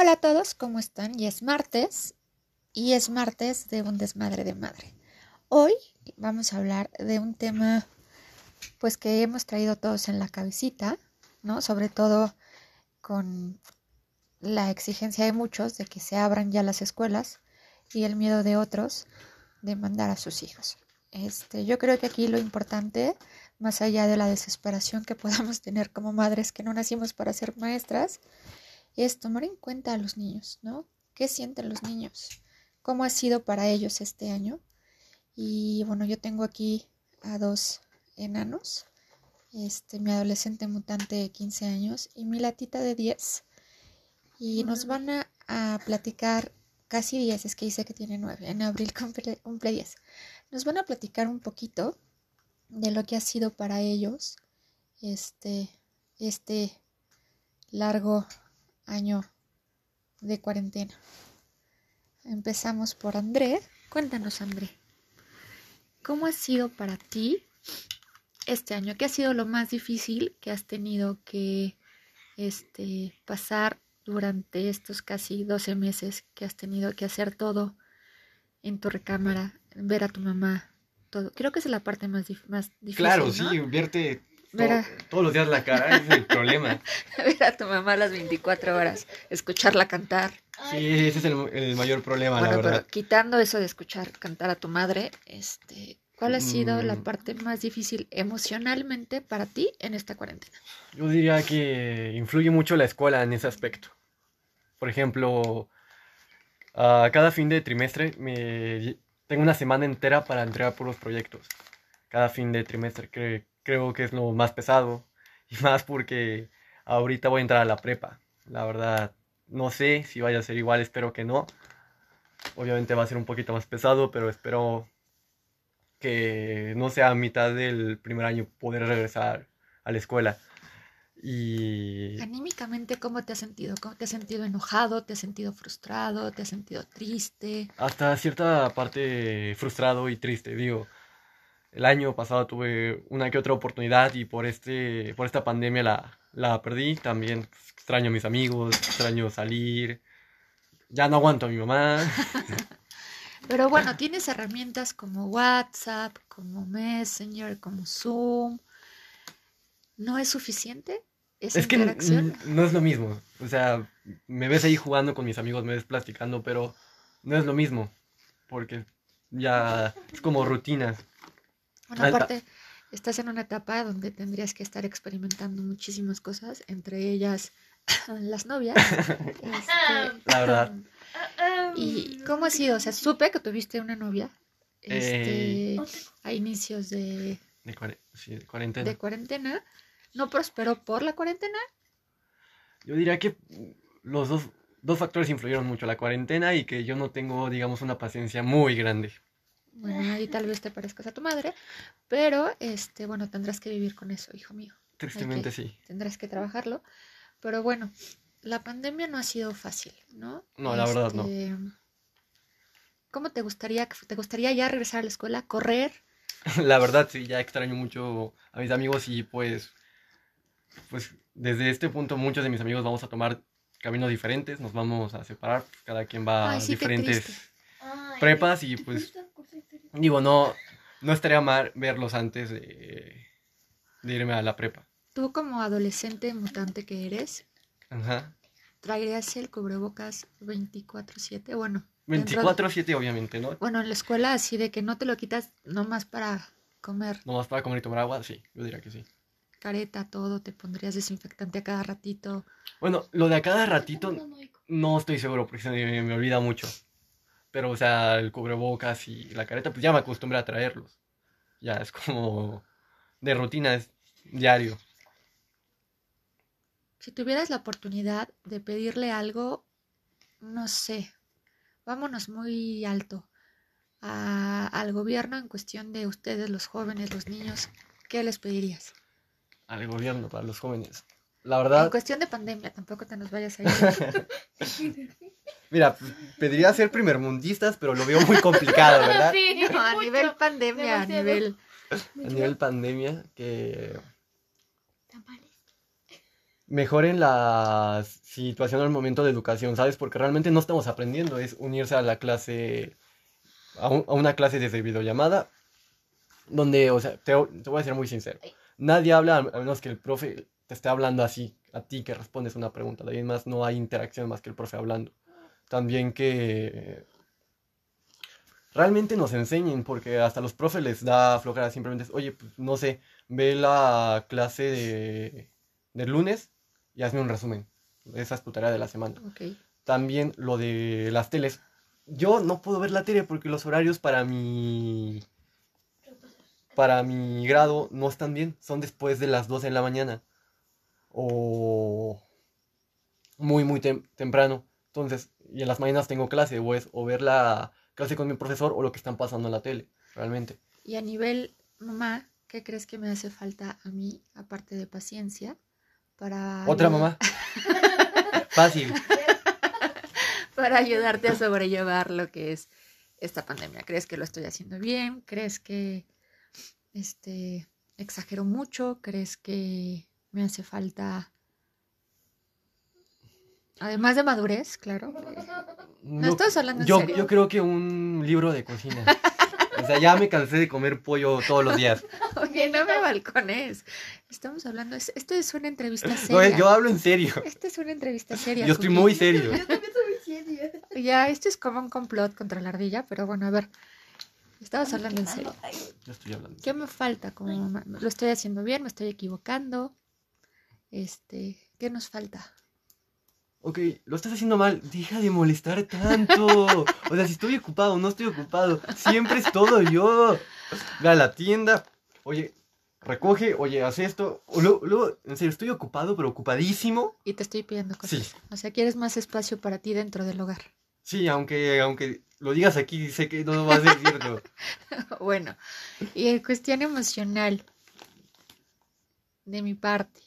Hola a todos, ¿cómo están? Y es martes y es martes de un desmadre de madre. Hoy vamos a hablar de un tema pues que hemos traído todos en la cabecita, ¿no? Sobre todo con la exigencia de muchos de que se abran ya las escuelas y el miedo de otros de mandar a sus hijos. Este, yo creo que aquí lo importante, más allá de la desesperación que podamos tener como madres que no nacimos para ser maestras, es tomar en cuenta a los niños, ¿no? ¿Qué sienten los niños? ¿Cómo ha sido para ellos este año? Y bueno, yo tengo aquí a dos enanos, este, mi adolescente mutante de 15 años y mi latita de 10. Y nos van a, a platicar casi 10, es que dice que tiene 9, en abril cumple, cumple 10. Nos van a platicar un poquito de lo que ha sido para ellos este, este largo año de cuarentena. Empezamos por André. Cuéntanos, André, ¿cómo ha sido para ti este año? ¿Qué ha sido lo más difícil que has tenido que este, pasar durante estos casi 12 meses que has tenido que hacer todo en tu recámara, ver a tu mamá, todo? Creo que es la parte más, más difícil. Claro, ¿no? sí, vierte to- todos los días la cara, ese es el problema. ver a tu mamá las 24 horas, escucharla cantar. Sí, ese es el, el mayor problema, bueno, la pero verdad. quitando eso de escuchar cantar a tu madre, este, ¿cuál ha sido la Mm. parte más difícil emocionalmente para ti en esta cuarentena? Yo diría que influye mucho la escuela en ese aspecto. Por ejemplo, a cada fin de trimestre me tengo una semana entera para entregar puros proyectos. Cada fin de trimestre cre- creo que es lo más pesado. Y más porque ahorita voy a entrar a la prepa. La verdad, no sé si vaya a ser igual, espero que no. Obviamente va a ser un poquito más pesado, pero espero que no sea a mitad del primer año poder regresar a la escuela. Y Anímicamente, ¿cómo te has sentido? ¿Cómo te has sentido enojado? ¿Te has sentido frustrado? ¿Te has sentido triste? hasta cierta parte frustrado y triste. Digo, el año pasado tuve una que otra oportunidad y por este, por esta pandemia la, la perdí. También pues, extraño a mis amigos, extraño salir. Ya no aguanto a mi mamá. Pero bueno, tienes herramientas como WhatsApp, como Messenger, como Zoom. ¿No es suficiente esa Es que interacción? no es lo mismo. O sea, me ves ahí jugando con mis amigos, me ves platicando, pero no es lo mismo. Porque ya es como rutina. Bueno, Alta. aparte, estás en una etapa donde tendrías que estar experimentando muchísimas cosas, entre ellas las novias. Este, La verdad. ¿Y cómo ha sido? O sea, supe que tuviste una novia este, Eh. a inicios de, De, cuare- sí, de cuarentena. de cuarentena. ¿No prosperó por la cuarentena? Yo diría que los dos, dos factores influyeron mucho, la cuarentena y que yo no tengo, digamos, una paciencia muy grande. Bueno, ahí tal vez te parezcas a tu madre, pero este, bueno, tendrás que vivir con eso, hijo mío. Tristemente sí. Tendrás que trabajarlo. Pero bueno, la pandemia no ha sido fácil, ¿no? No, la verdad no. Este, ¿Cómo te gustaría, que- te gustaría ya regresar a la escuela, correr? La verdad sí, ya extraño mucho a mis amigos y pues, pues desde este punto muchos de mis amigos vamos a tomar caminos diferentes, nos vamos a separar, pues, cada quien va Ay, a sí, diferentes prepas y pues digo, no, no estaría mal verlos antes de, de irme a la prepa. Tú como adolescente mutante que eres, Ajá. ¿traerías el cubrebocas 24/7? Bueno, dentro- 24-7 obviamente, ¿no? bueno, en la escuela así de que no te lo quitas nomás para comer Nomás para comer y tomar agua, sí, yo diría que sí. careta, todo, te pondrías desinfectante a cada ratito. Bueno, lo de a cada ratito no estoy seguro porque se me, me olvida mucho. Pero, o sea, el cubrebocas y la careta, pues ya me acostumbré a traerlos. Ya es como de rutina, es diario. Si tuvieras la oportunidad de pedirle algo, no sé, vámonos muy alto a- al gobierno en cuestión de ustedes, los jóvenes, los niños, ¿qué les pedirías? Al gobierno, para los jóvenes. La En verdad, cuestión de pandemia, tampoco te nos vayas a ir. mira, pues, pediría ser primermundistas, pero lo veo muy complicado, ¿verdad? Sí, No, a nivel pandemia, a nivel... A nivel pandemia, que mejoren la situación al momento de educación, ¿sabes? Porque realmente no estamos aprendiendo, es unirse a la clase, a, un- a una clase desde videollamada, donde, o sea, te, te voy a ser muy sincero, nadie habla a menos que el profe te esté hablando así, a ti que respondes una pregunta, de ahí en más no hay interacción más que el profe hablando. También que realmente nos enseñen, porque hasta los profes les da flojera simplemente, es, oye, pues no sé, ve la clase de, del lunes y hazme un resumen. Esa es tu tarea de la semana. También lo de las teles. Yo no puedo ver la tele porque los horarios para mi para mi grado no están bien, son después de las 12 de la mañana o muy muy tem- temprano. Entonces, y en las mañanas tengo clase o es o ver la clase con mi profesor o lo que están pasando en la tele, realmente. Y a nivel mamá, ¿qué crees que me hace falta a mí, aparte de paciencia, para Otra ayudar- mamá. Fácil. para ayudarte a sobrellevar lo que es esta pandemia? ¿Crees que lo estoy haciendo bien? ¿Crees que este exagero mucho? ¿Crees que me hace falta además de madurez, claro? No, Yo- estás hablando en yo, serio. yo creo que un libro de cocina. O sea, ya me cansé de comer pollo todos los días. Oye, no me balcones. Estamos hablando, es- esto es una entrevista No, seria. yo hablo en serio. Esta es una entrevista seria. Yo estoy muy serio. Yo también soy seria. Ya, esto es como un complot contra la ardilla, pero bueno, a ver. Estabas hablando en serio. Yo estoy hablando. ¿Qué me falta como mamá? ¿Lo estoy haciendo bien? ¿Me estoy equivocando? Este, ¿qué nos falta? Ok, lo estás haciendo mal. Deja de molestar tanto. O sea, si estoy ocupado, no estoy ocupado. Siempre es todo yo. Ve a la tienda. Oye, recoge. Oye, haz esto. O Luego, luego, en serio, estoy ocupado, pero ocupadísimo. Y te estoy pidiendo cosas. Sí. O sea, quieres más espacio para ti dentro del hogar. Sí, aunque, aunque lo digas aquí, sé que no va a ser cierto. bueno, y en cuestión emocional, de mi parte,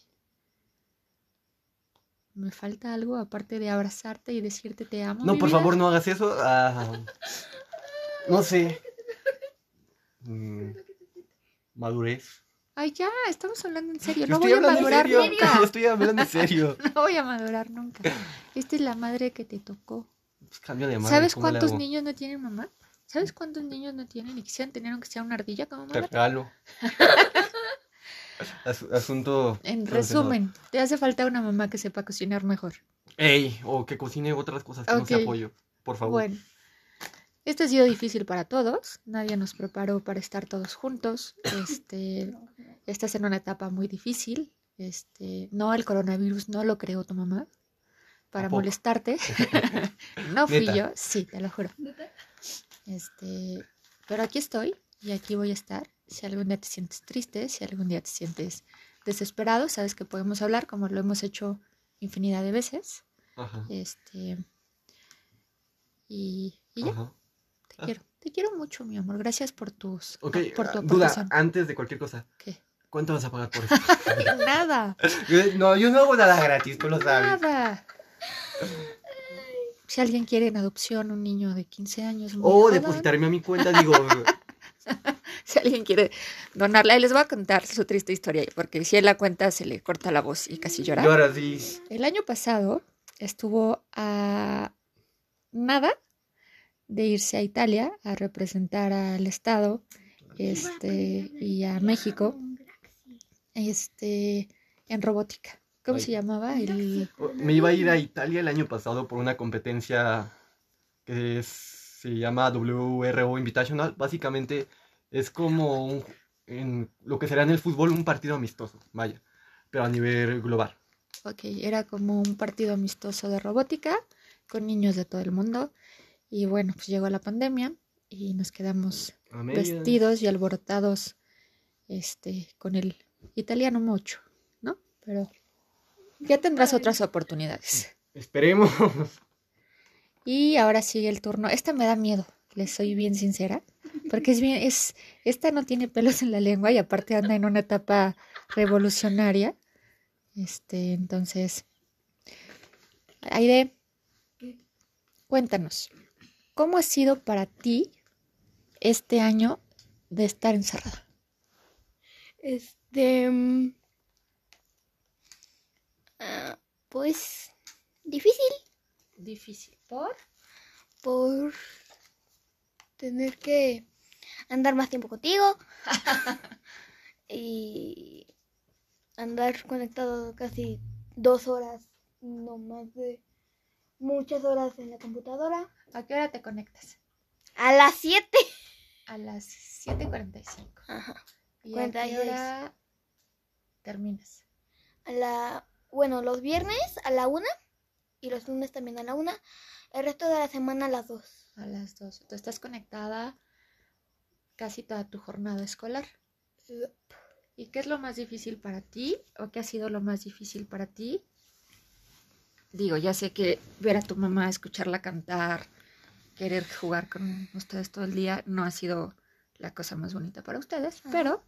¿me falta algo aparte de abrazarte y decirte te amo? No, por vida? favor, no hagas eso. Ah, no sé. Mm, madurez. Ay, ya, estamos hablando en serio. No voy a madurar nunca. Yo estoy hablando en serio. No voy a madurar nunca. Esta es la madre que te tocó. Pues cambio de madre. ¿Sabes ¿cómo le cuántos niños no tienen mamá? ¿Sabes cuántos niños no tienen y quisieran tener aunque sea una ardilla como Te mamá? regalo. As- asunto. En resumen, te hace falta una mamá que sepa cocinar mejor. Ey, o que cocine otras cosas que no sea pollo. Por favor. Bueno, este ha sido difícil para todos. Nadie nos preparó para estar todos juntos. Este, estás en una etapa muy difícil. Este, no, el coronavirus no lo creó tu mamá para molestarte. no fui Neta. yo, sí, te lo juro. Este, pero aquí estoy y aquí voy a estar. Si algún día te sientes triste, si algún día te sientes desesperado, sabes que podemos hablar como lo hemos hecho infinidad de veces. Ajá. Este, y, y ya, Ajá. te ah. quiero. Te quiero mucho, mi amor. Gracias por tus Ok, por tu ah, duda, antes de cualquier cosa. ¿Qué? ¿Cuánto vas a pagar por esto? Nada, no, yo no hago nada gratis, tú lo sabes. nada. Si alguien quiere en adopción un niño de 15 años, O joven, depositarme a mi cuenta, digo. si alguien quiere donarla, y les voy a contar su triste historia, porque si él la cuenta se le corta la voz y casi llora. Sí. El año pasado estuvo a nada de irse a Italia a representar al Estado este, y a México este, en robótica. ¿Cómo Ay. se llamaba? El, Me iba a ir a Italia el año pasado por una competencia que es- se llama WRO Invitational. Básicamente es como un- en lo que será en el fútbol un partido amistoso, vaya, pero a nivel global. ok, era como un partido amistoso de robótica con niños de todo el mundo. Y bueno, pues llegó la pandemia y nos quedamos vestidos y alborotados este, con el italiano mucho, ¿no? Pero ya tendrás otras oportunidades. Esperemos. Y ahora sigue el turno. Esta me da miedo, les soy bien sincera, porque es bien, es, esta no tiene pelos en la lengua y aparte anda en una etapa revolucionaria. Este, entonces, Aide, cuéntanos, ¿cómo ha sido para ti este año de estar encerrada? Este. mm, ah, Pues difícil Difícil. ¿Por? por tener que andar más tiempo contigo y andar conectado casi dos horas, no más de muchas horas en la computadora. ¿A qué hora te conectas? A las 7. A las 7.45. Ajá. ¿Y a 46. qué hora terminas? A la, bueno, los viernes a la 1 y los lunes también a la 1. El resto de la semana a las 2. A las 2. Tú estás conectada casi toda tu jornada escolar. ¿Y qué es lo más difícil para ti? ¿O qué ha sido lo más difícil para ti? Digo, ya sé que ver a tu mamá, escucharla cantar, querer jugar con ustedes todo el día no ha sido la cosa más bonita para ustedes, Ajá. pero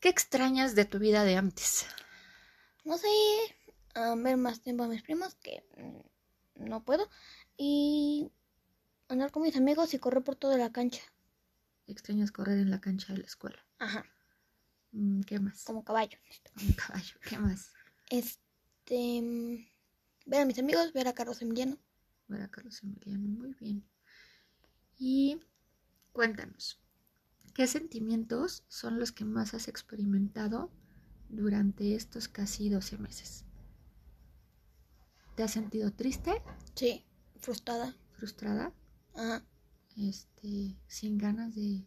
¿qué extrañas de tu vida de antes? No sé, a ver más tiempo a mis primos que mm, no puedo. Y andar con mis amigos y correr por toda la cancha. ¿Extrañas correr en la cancha de la escuela? Ajá, Mm, ¿Qué más? como caballo. Un caballo. ¿Qué más? Este. mm, Ver a mis amigos, ver a Carlos Emiliano. Ver a Carlos Emiliano, muy bien. Y cuéntanos, ¿qué sentimientos son los que más has experimentado durante estos casi 12 meses? ¿Te has sentido triste, Sí, frustrada. frustrada, Ajá, este, sin ganas de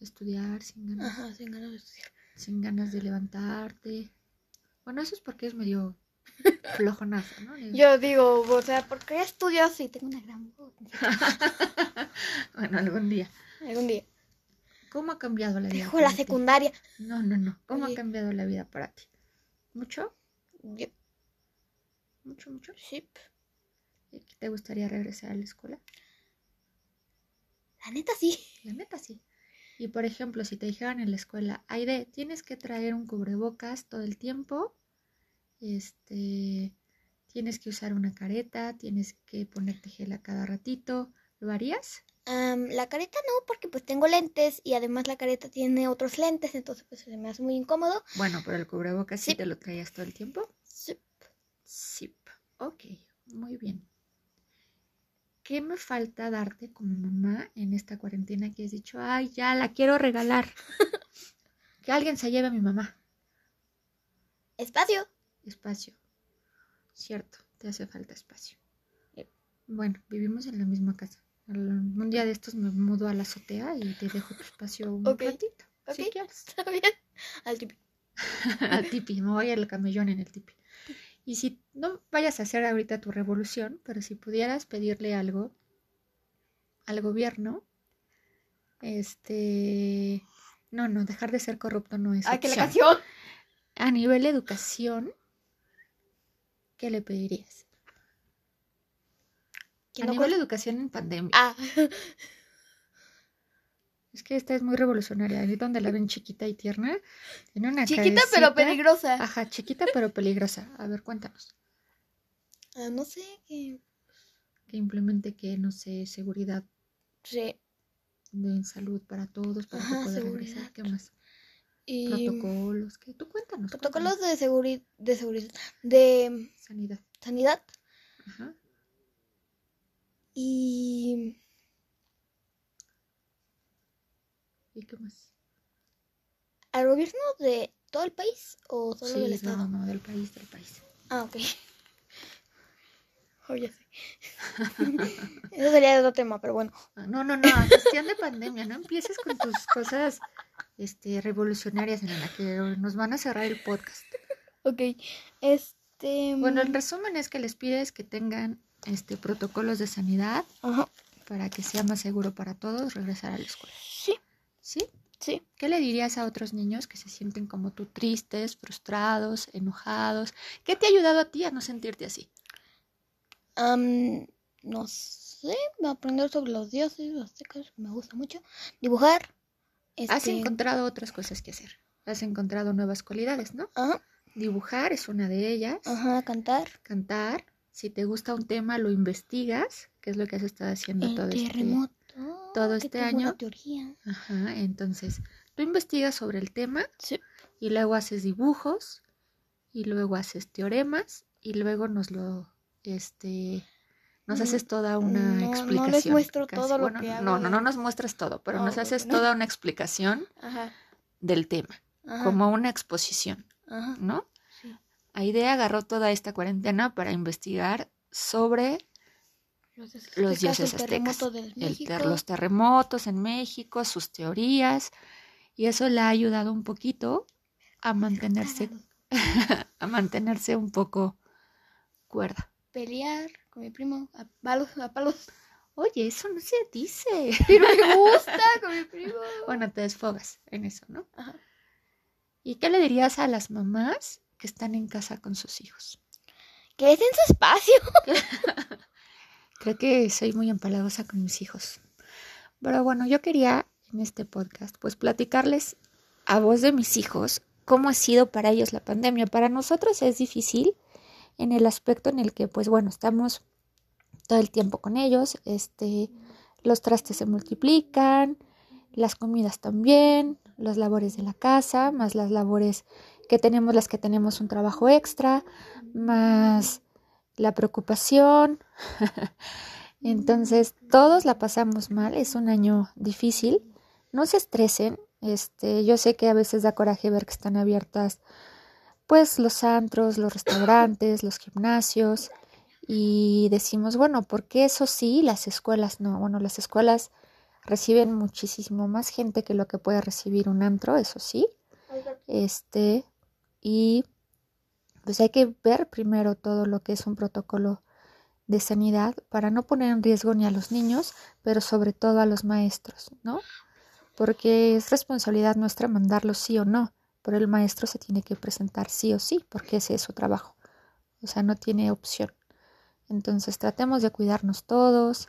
estudiar, sin ganas, ajá, sin ganas de estudiar. sin ganas de levantarte? Bueno, eso es porque es medio flojonazo, ¿no? Yo digo, o sea, ¿por qué estudio si tengo una gran voz? bueno, algún día. Algún día. ¿Cómo ha cambiado la vida? Dejo la para ti? secundaria. No, no, no. ¿Cómo Oye. ha cambiado la vida para ti? ¿Mucho? Yo- ¿Mucho, mucho? sí, ¿Y ¿Te gustaría regresar a la escuela? La neta sí. La neta, sí. Y por ejemplo, si te dijeran en la escuela, Aide, tienes que traer un cubrebocas todo el tiempo, este, tienes que usar una careta, tienes que ponerte gel a cada ratito, ¿lo harías? La careta no, porque pues tengo lentes y además la careta tiene otros lentes, entonces pues se me hace muy incómodo. Bueno, pero el cubrebocas sí Sí. te lo traías todo el tiempo. Sí. Sí. Ok, muy bien. ¿Qué me falta darte como mamá en esta cuarentena que has dicho, ay, ya la quiero regalar? que alguien se lleve a mi mamá. Espacio. Espacio. Cierto, te hace falta espacio. Bueno, vivimos en la misma casa. Un día de estos me mudo a la azotea y te dejo tu espacio un ratito. Si ok. quieres. Está bien. Al tipo. al tipi, me voy al camellón en el tipi. Y si no vayas a hacer ahorita tu revolución, pero si pudieras pedirle algo al gobierno, este, no, no, dejar de ser corrupto no es Ay, que la canción. A nivel educación, ¿qué le pedirías? Que A no nivel educación en pandemia. Ah, Es que esta es muy revolucionaria. Ahí donde la ven chiquita y tierna, tiene una chiquita pero peligrosa. Ajá, chiquita pero peligrosa. A ver, cuéntanos. Ah, no sé qué. Que implemente que, no sé, seguridad Sí. de salud para todos, para Ajá, que pueda seguridad. regresar. ¿Qué más? Y Protocolos. ¿Qué? Tú cuéntanos. protocolos cuéntanos. de seguridad, de seguridad, de Sanidad. sanidad Ajá. y ¿Y qué más? al gobierno de todo el país o solo del Sí, estado. no, no, del país, del país. Ah, ok. Oh, ya sé. Eso sería otro tema, pero bueno. Ah, No, no, no, cuestión de pandemia, no empieces con tus cosas este, revolucionarias en la que nos van a cerrar el podcast. Ok. Este. Bueno, mm, el resumen es que les pides que tengan este protocolos de sanidad Ajá. para que sea más seguro para todos regresar a la escuela. Sí, ¿Sí? sí. ¿Qué le dirías a otros niños que se sienten como tú tristes, frustrados, enojados? ¿Qué te ha ayudado a ti a no sentirte así? Am, no sé. Aprender sobre los dioses aztecas, que me gusta mucho. Dibujar. Has Este. encontrado otras cosas que hacer. Has encontrado nuevas cualidades, ¿no? Ajá. Dibujar es una de ellas. Ajá. Cantar. Cantar. Si te gusta un tema, lo investigas, que es lo que has estado haciendo El todo este terremoto. todo este año. teoría. Ajá, entonces tú investigas sobre el tema Sí. y luego haces dibujos y luego haces teoremas y luego nos lo, este, nos Mm, haces toda una no, no les explicación. muestro casi. todo lo que no, hago no, no de- nos muestras todo, pero No, nos haces no. toda una explicación Ajá, del tema, ajá, como una exposición, ajá, ¿no? sí. Aide agarró toda esta cuarentena para investigar sobre Los, dioses los aztecas, dioses el aztecas, ter- los terremotos en México, sus teorías, y eso le ha ayudado un poquito a mantenerse, a mantenerse un poco cuerda. Pelear con mi primo a palos, a palos. Oye, eso no se dice. Pero me gusta con mi primo. Bueno, te desfogas en eso, ¿no? Ajá. ¿Y qué le dirías a las mamás que están en casa con sus hijos? Que es en su espacio. Creo que soy muy empalagosa con mis hijos. Pero bueno, yo quería en este podcast pues platicarles a voz de mis hijos cómo ha sido para ellos la pandemia. Para nosotros es difícil en el aspecto en el que pues bueno, estamos todo el tiempo con ellos, este los trastes se multiplican, las comidas también, las labores de la casa, más las labores que tenemos las que tenemos un trabajo extra, más la preocupación. Entonces, todos la pasamos mal, es un año difícil. No se estresen, este, yo sé que a veces da coraje ver que están abiertas pues los antros, los restaurantes, los gimnasios y decimos, bueno, ¿por qué eso sí, las escuelas no? Bueno, las escuelas reciben muchísimo más gente que lo que puede recibir un antro, eso sí. Este, y pues hay que ver primero todo lo que es un protocolo de sanidad para no poner en riesgo ni a los niños, pero sobre todo a los maestros, ¿no? Porque es responsabilidad nuestra mandarlos sí o no, pero el maestro se tiene que presentar sí o sí, porque ese es su trabajo. O sea, no tiene opción. Entonces tratemos de cuidarnos todos,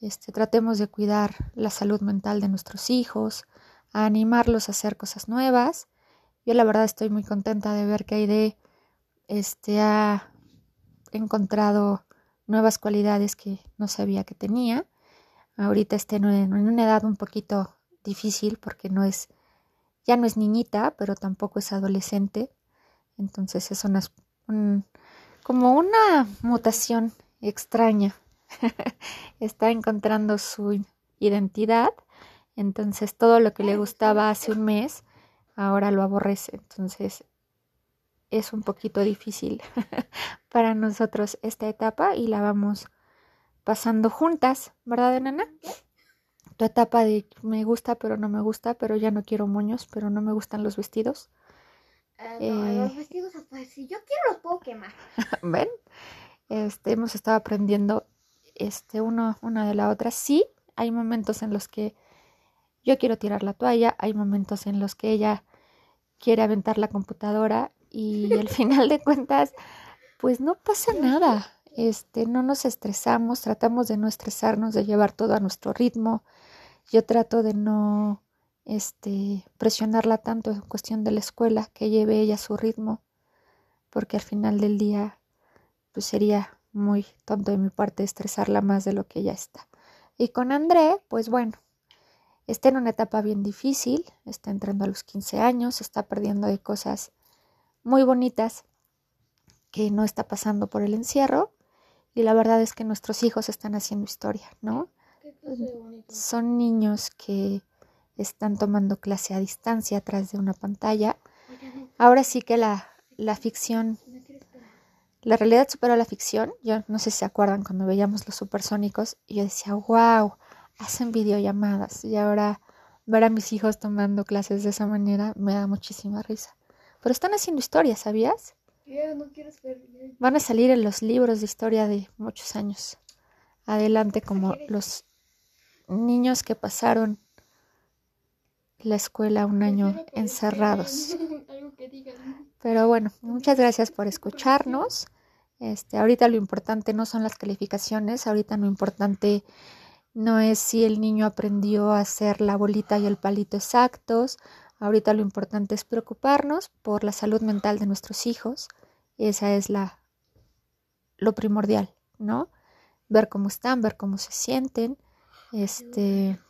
este, tratemos de cuidar la salud mental de nuestros hijos, a animarlos a hacer cosas nuevas. Yo la verdad estoy muy contenta de ver que Aide este, ha encontrado nuevas cualidades que no sabía que tenía. Ahorita está en una, edad un poquito difícil porque no es, ya no es niñita, pero tampoco es adolescente. Entonces es una, un, como una mutación extraña. está encontrando su identidad. Entonces todo lo que le gustaba hace un mes, ahora lo aborrece. Entonces es un poquito difícil para nosotros esta etapa y la vamos pasando juntas, ¿verdad, nana? Tu etapa de me gusta pero no me gusta, pero ya no quiero moños, pero no me gustan los vestidos. No, Eh. los vestidos, pues, si yo quiero los puedo quemar. ¿Ven? Este, hemos estado aprendiendo este, uno, una de la otra. Sí, hay momentos en los que yo quiero tirar la toalla, hay momentos en los que ella quiere aventar la computadora y al final de cuentas, pues no pasa nada. Este, no nos estresamos, tratamos de no estresarnos, de llevar todo a nuestro ritmo. Yo trato de no este, presionarla tanto en cuestión de la escuela, que lleve ella su ritmo, porque al final del día pues sería muy tonto de mi parte estresarla más de lo que ella está. Y con André, pues bueno, está en una etapa bien difícil, está entrando a los 15 años, está perdiendo de cosas muy bonitas que no está pasando por el encierro y la verdad es que nuestros hijos están haciendo historia, ¿no? Son niños que están tomando clase a distancia atrás de una pantalla. Ahora sí que la, la ficción la realidad superó a la ficción. Yo no sé si se acuerdan cuando veíamos los supersónicos y yo decía, wow, hacen videollamadas. Y ahora ver a mis hijos tomando clases de esa manera me da muchísima risa. Pero están haciendo historia, ¿sabías? Yo no quiero. Van a salir en los libros de historia de muchos años adelante como los niños que pasaron la escuela un año encerrados. Pero bueno, muchas gracias por escucharnos. Este, ahorita lo importante no son las calificaciones, ahorita lo importante no es si el niño aprendió a hacer la bolita y el palito exactos. Ahorita lo importante es preocuparnos por la salud mental de nuestros hijos. Esa es la lo primordial, ¿no? Ver cómo están, ver cómo se sienten. Este,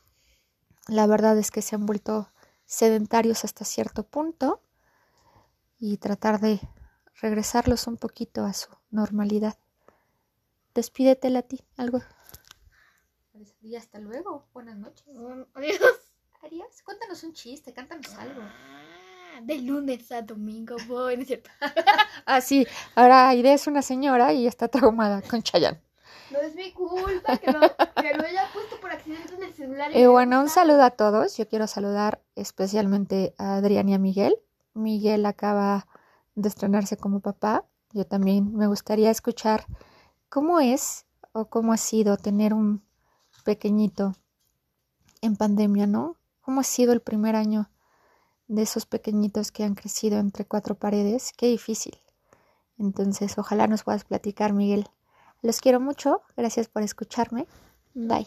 la verdad es que se han vuelto sedentarios hasta cierto punto y tratar de regresarlos un poquito a su normalidad. Despídete, Lati, algo. Y hasta luego. Buenas noches. Adiós. Adiós. Cuéntanos un chiste, cántanos algo. Ah, De lunes a domingo, voy, ¿no es cierto? Ah, sí. Ahora Aide es una señora y está traumada con Chayanne. No es mi culpa que lo, que lo haya puesto por accidente en el celular. Y bueno, un saludo a todos. Yo quiero saludar especialmente a Adrián y a Miguel. Miguel acaba de estrenarse como papá. Yo también me gustaría escuchar cómo es o cómo ha sido tener un pequeñito en pandemia, ¿no? ¿Cómo ha sido el primer año de esos pequeñitos que han crecido entre cuatro paredes? Qué difícil. Entonces, ojalá nos puedas platicar, Miguel. Los quiero mucho. Gracias por escucharme. Bye.